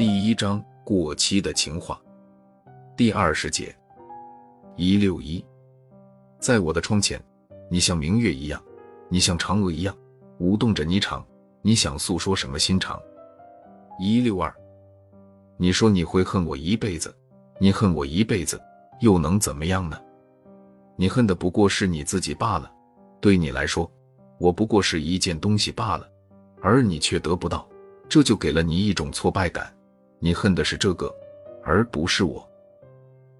第一章过期的情话，第二十节一六一，在我的窗前，你像明月一样，你像嫦娥一样，舞动着霓裳。你想诉说什么心肠？一六二，你说你会恨我一辈子，你恨我一辈子，又能怎么样呢？你恨的不过是你自己罢了。对你来说，我不过是一件东西罢了，而你却得不到，这就给了你一种挫败感。你恨的是这个，而不是我。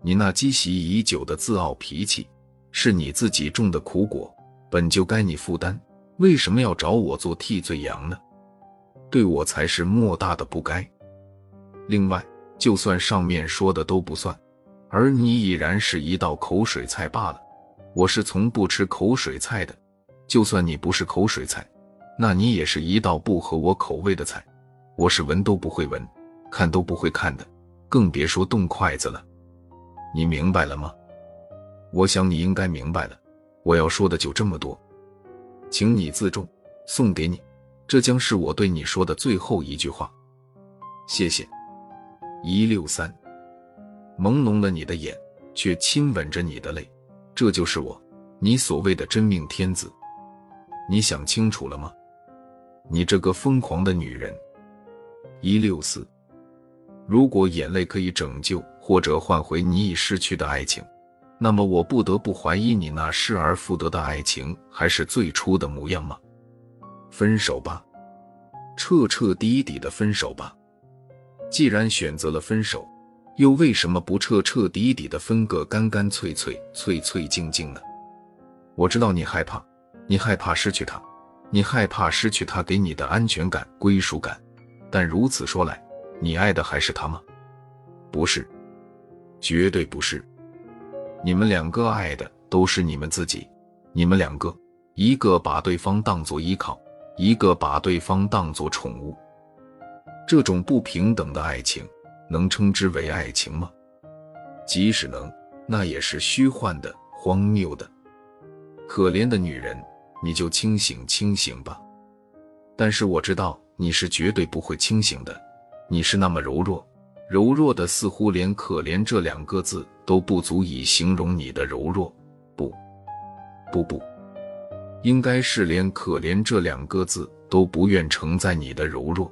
你那积习已久的自傲脾气，是你自己种的苦果，本就该你负担。为什么要找我做替罪羊呢？对我才是莫大的不该。另外，就算上面说的都不算，而你已然是一道口水菜罢了。我是从不吃口水菜的。就算你不是口水菜，那你也是一道不合我口味的菜。我是闻都不会闻。看都不会看的，更别说动筷子了。你明白了吗？我想你应该明白了。我要说的就这么多，请你自重，送给你，这将是我对你说的最后一句话。谢谢。一六三，朦胧了你的眼，却亲吻着你的泪，这就是我，你所谓的真命天子。你想清楚了吗？你这个疯狂的女人。一六四。如果眼泪可以拯救或者换回你已失去的爱情，那么我不得不怀疑你那失而复得的爱情还是最初的模样吗？分手吧，彻彻底底的分手吧。既然选择了分手，又为什么不彻彻底底的分个干干脆脆、脆脆净净呢？我知道你害怕，你害怕失去他，你害怕失去他给你的安全感、归属感。但如此说来，你爱的还是他吗？不是，绝对不是。你们两个爱的都是你们自己。你们两个，一个把对方当作依靠，一个把对方当作宠物。这种不平等的爱情，能称之为爱情吗？即使能，那也是虚幻的、荒谬的。可怜的女人，你就清醒清醒吧。但是我知道你是绝对不会清醒的。你是那么柔弱，柔弱的似乎连可怜这两个字都不足以形容你的柔弱。不，不不，应该是连可怜这两个字都不愿承载你的柔弱。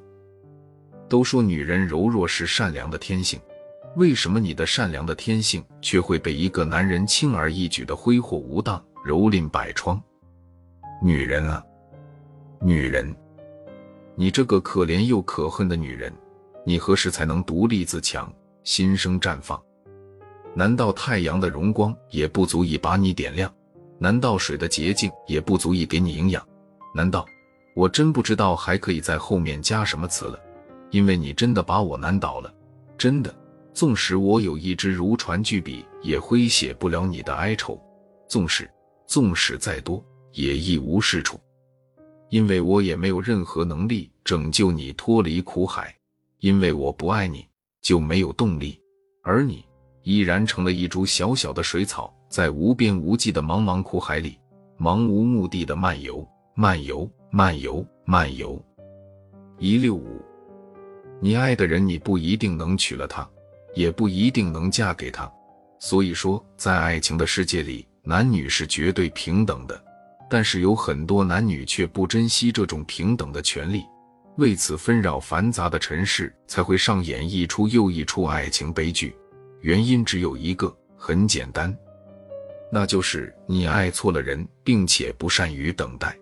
都说女人柔弱是善良的天性，为什么你的善良的天性却会被一个男人轻而易举的挥霍无当、蹂躏百疮？女人啊，女人，你这个可怜又可恨的女人！你何时才能独立自强、心生绽放？难道太阳的荣光也不足以把你点亮？难道水的洁净也不足以给你营养？难道我真不知道还可以在后面加什么词了？因为你真的把我难倒了，真的。纵使我有一支如椽巨笔，也挥写不了你的哀愁；纵使纵使再多，也一无是处，因为我也没有任何能力拯救你脱离苦海。因为我不爱你，就没有动力，而你依然成了一株小小的水草，在无边无际的茫茫苦海里，茫无目的的漫游，漫游，漫游，漫游。一六五，你爱的人，你不一定能娶了她，也不一定能嫁给他。所以说，在爱情的世界里，男女是绝对平等的，但是有很多男女却不珍惜这种平等的权利。为此纷扰繁杂的尘世才会上演一出又一出爱情悲剧，原因只有一个，很简单，那就是你爱错了人，并且不善于等待。